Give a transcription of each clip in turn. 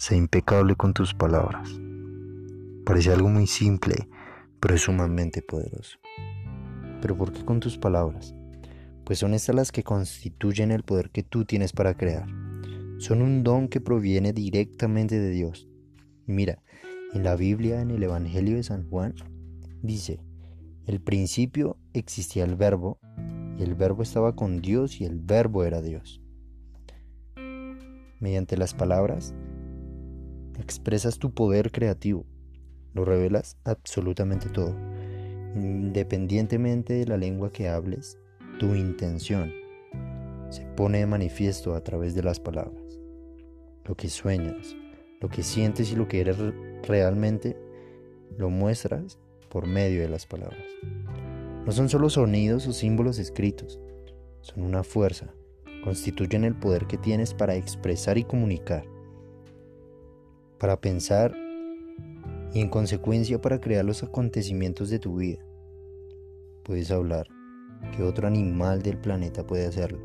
Sé impecable con tus palabras. Parece algo muy simple, pero es sumamente poderoso. ¿Pero por qué con tus palabras? Pues son estas las que constituyen el poder que tú tienes para crear. Son un don que proviene directamente de Dios. Mira, en la Biblia, en el Evangelio de San Juan, dice, el principio existía el verbo, y el verbo estaba con Dios y el verbo era Dios. Mediante las palabras, expresas tu poder creativo, lo revelas absolutamente todo, independientemente de la lengua que hables, tu intención se pone de manifiesto a través de las palabras. Lo que sueñas, lo que sientes y lo que eres realmente, lo muestras por medio de las palabras. No son solo sonidos o símbolos escritos, son una fuerza, constituyen el poder que tienes para expresar y comunicar, para pensar y en consecuencia para crear los acontecimientos de tu vida. Puedes hablar que otro animal del planeta puede hacerlo.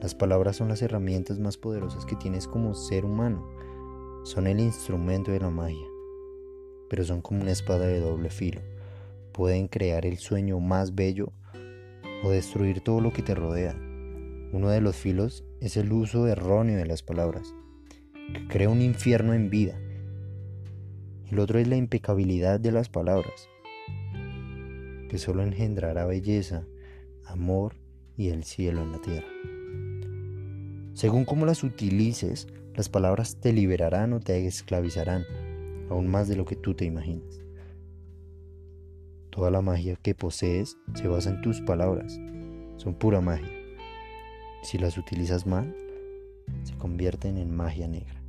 Las palabras son las herramientas más poderosas que tienes como ser humano. Son el instrumento de la magia pero son como una espada de doble filo. Pueden crear el sueño más bello o destruir todo lo que te rodea. Uno de los filos es el uso erróneo de las palabras, que crea un infierno en vida. El otro es la impecabilidad de las palabras, que solo engendrará belleza, amor y el cielo en la tierra. Según cómo las utilices, las palabras te liberarán o te esclavizarán aún más de lo que tú te imaginas. Toda la magia que posees se basa en tus palabras, son pura magia. Si las utilizas mal, se convierten en magia negra.